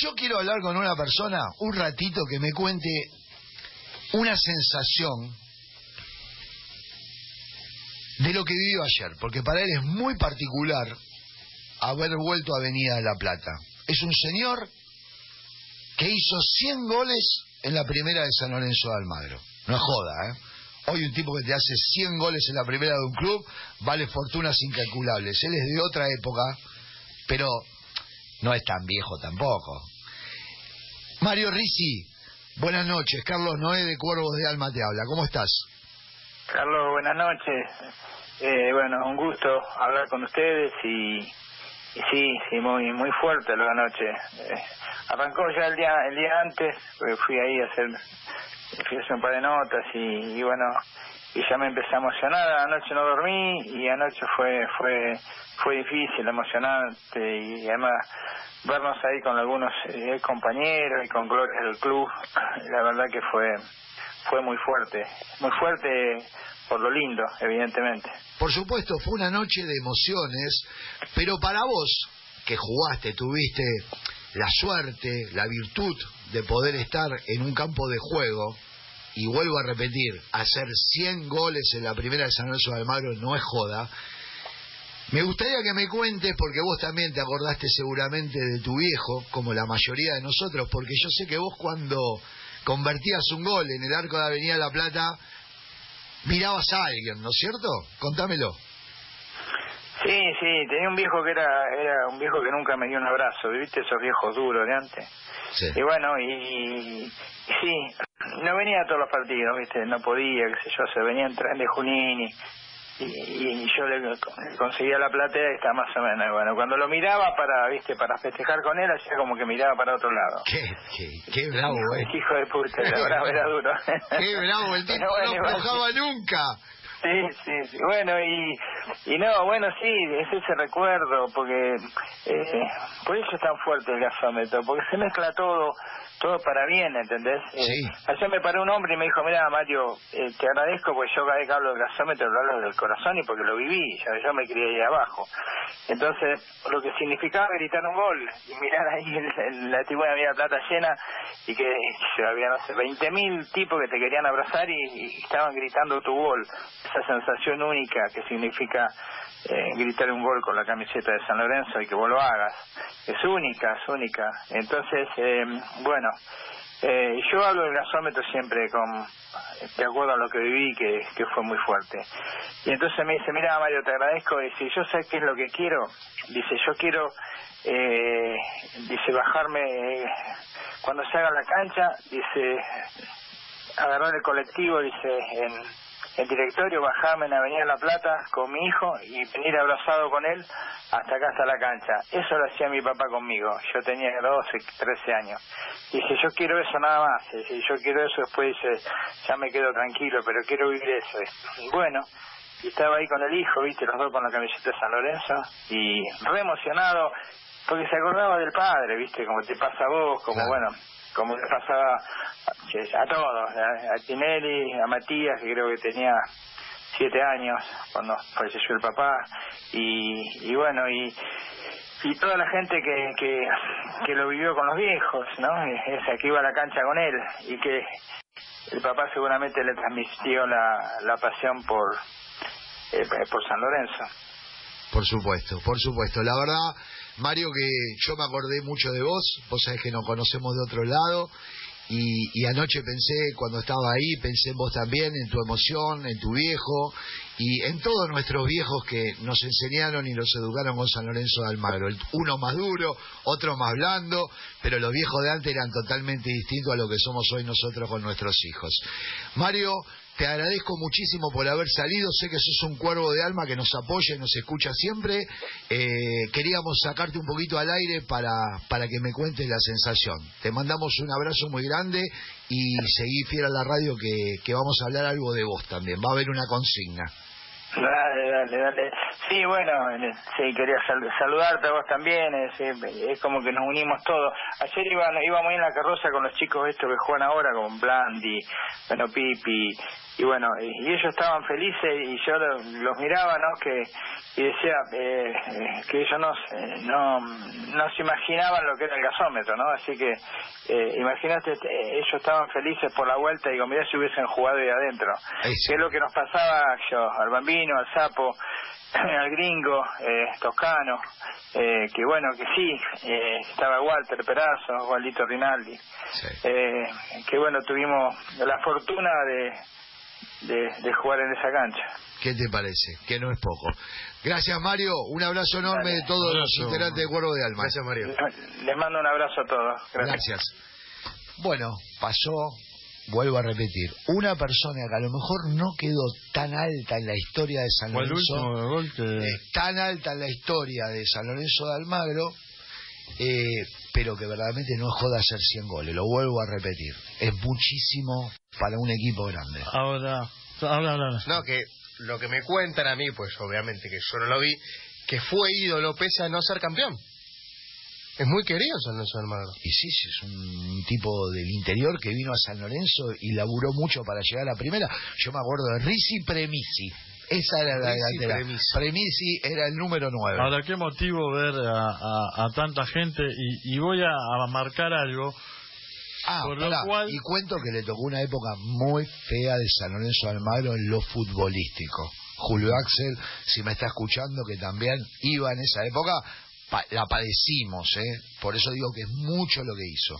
yo quiero hablar con una persona un ratito que me cuente una sensación de lo que vivió ayer, porque para él es muy particular haber vuelto a Avenida de la Plata. Es un señor que hizo 100 goles en la primera de San Lorenzo de Almagro. No es joda, ¿eh? Hoy un tipo que te hace 100 goles en la primera de un club vale fortunas incalculables. Él es de otra época, pero no es tan viejo tampoco. Mario Risi, buenas noches. Carlos Noé de Cuervos de Alma te habla. ¿Cómo estás? Carlos, buenas noches. Eh, bueno, un gusto hablar con ustedes y, sí, sí, muy muy fuerte la noche. Eh, arrancó ya el día el día antes, fui ahí a hacer, fui a hacer un par de notas y, y bueno, y ya me empecé a emocionar. Anoche no dormí y anoche fue fue fue difícil, emocionante y además vernos ahí con algunos eh, compañeros y con Gloria del club, la verdad que fue fue muy fuerte, muy fuerte por lo lindo, evidentemente. Por supuesto, fue una noche de emociones, pero para vos, que jugaste, tuviste la suerte, la virtud de poder estar en un campo de juego, y vuelvo a repetir, hacer 100 goles en la primera de San Lorenzo de Almagro no es joda. Me gustaría que me cuentes, porque vos también te acordaste seguramente de tu viejo, como la mayoría de nosotros, porque yo sé que vos cuando convertías un gol en el arco de Avenida La Plata, mirabas a alguien, ¿no es cierto? Contámelo. Sí, sí, tenía un viejo que era era un viejo que nunca me dio un abrazo, ¿viste? Esos viejos duros de antes. Sí. Y bueno, y, sí, no venía a todos los partidos, ¿viste? No podía, qué sé yo, se venía en tren de Junín y y, yo le conseguía la platea y está más o menos bueno cuando lo miraba para viste para festejar con él hacía como que miraba para otro lado qué qué, qué bravo eh hijo de puta era bravo era duro qué bravo el tipo no aflojaba nunca Sí, sí, sí, bueno, y, y no, bueno, sí, es ese recuerdo, porque eh, por eso es tan fuerte el gasómetro, porque se mezcla todo, todo para bien, ¿entendés? Eh, sí. ayer me paró un hombre y me dijo, mira, Mario, eh, te agradezco porque yo cada vez que hablo del gasómetro lo hablo del corazón y porque lo viví, ya, yo me crié ahí abajo. Entonces, lo que significaba gritar un gol y mirar ahí el, la tribuna de Plata llena y que había, no sé, 20.000 tipos que te querían abrazar y, y estaban gritando tu gol esa sensación única que significa eh, gritar un gol con la camiseta de San Lorenzo y que vos lo hagas. Es única, es única. Entonces, eh, bueno, eh, yo hablo del gasómetro siempre con de acuerdo a lo que viví, que, que fue muy fuerte. Y entonces me dice, mira Mario, te agradezco, dice, yo sé qué es lo que quiero, dice, yo quiero, eh, dice, bajarme, cuando se haga la cancha, dice, agarrar el colectivo, dice, en el directorio, bajarme en Avenida La Plata con mi hijo y venir abrazado con él hasta acá, hasta la cancha. Eso lo hacía mi papá conmigo. Yo tenía 12, 13 años. Dije, yo quiero eso nada más. Dije, yo quiero eso, después dice, ya me quedo tranquilo, pero quiero vivir eso. Y bueno, y estaba ahí con el hijo, viste, los dos con la camiseta de San Lorenzo, y re emocionado, porque se acordaba del padre, viste, como te pasa a vos, como bueno, como le pasaba a, todos, a, Tinelli, a Matías, que creo que tenía siete años cuando falleció el papá, y, y bueno, y, y toda la gente que, que, que lo vivió con los viejos, ¿no? Esa que iba a la cancha con él, y que el papá seguramente le transmitió la, la pasión por, eh, por San Lorenzo. Por supuesto, por supuesto. La verdad, Mario, que yo me acordé mucho de vos, vos sabés que nos conocemos de otro lado, y, y, anoche pensé, cuando estaba ahí, pensé en vos también, en tu emoción, en tu viejo, y en todos nuestros viejos que nos enseñaron y los educaron con San Lorenzo de Almagro. Uno más duro, otro más blando, pero los viejos de antes eran totalmente distintos a lo que somos hoy nosotros con nuestros hijos. Mario, te agradezco muchísimo por haber salido. Sé que sos un cuervo de alma que nos apoya y nos escucha siempre. Eh, queríamos sacarte un poquito al aire para, para que me cuentes la sensación. Te mandamos un abrazo muy grande y seguí fiel a la radio que, que vamos a hablar algo de vos también. Va a haber una consigna. Dale, dale, dale. Sí, bueno, sí, quería saludarte a vos también, es, es, como que nos unimos todos. Ayer iba, íbamos en la carroza con los chicos estos que juegan ahora, con Blandi, bueno, Pipi, y bueno, y, ellos estaban felices y yo los, miraba, ¿no? Que, y decía eh, eh, que ellos no, no, no se imaginaban lo que era el gasómetro, ¿no? Así que eh, imagínate, ellos estaban felices por la vuelta y digo, mirá si hubiesen jugado ahí adentro. ¿Qué es lo que nos pasaba yo, al bambino, al sapo, al gringo, eh, Toscano, eh, que bueno, que sí, eh, estaba Walter Perazo, Waldito Rinaldi, eh, que bueno, tuvimos la fortuna de, de, jugar en esa cancha. ¿Qué te parece? Que no es poco. Gracias, Mario. Un abrazo enorme de todos los integrantes de Cuervo de Alma. Gracias, Mario. Les mando un abrazo a todos. Gracias. Bueno, pasó vuelvo a repetir, una persona que a lo mejor no quedó tan alta en la historia de San Lorenzo, eh, tan alta en la historia de San Lorenzo de Almagro, eh, pero que verdaderamente no es joda hacer 100 goles, lo vuelvo a repetir, es muchísimo para un equipo grande. Ahora, habla, habla. No, que lo que me cuentan a mí, pues obviamente que yo no lo vi, que fue ídolo pese a no ser campeón. Es muy querido San Lorenzo Almagro. Y sí, sí, es un tipo del interior que vino a San Lorenzo y laburó mucho para llegar a la primera. Yo me acuerdo de Risi Premisi. Esa era la delantera. Premisi. era el número 9. Ahora, qué motivo ver a, tanta gente y, voy a, marcar algo. Ah, por lo cual... y cuento que le tocó una época muy fea de San Lorenzo Almagro en lo futbolístico. Julio Axel, si me está escuchando, que también iba en esa época, la padecimos, ¿eh? Por eso digo que es mucho lo que hizo.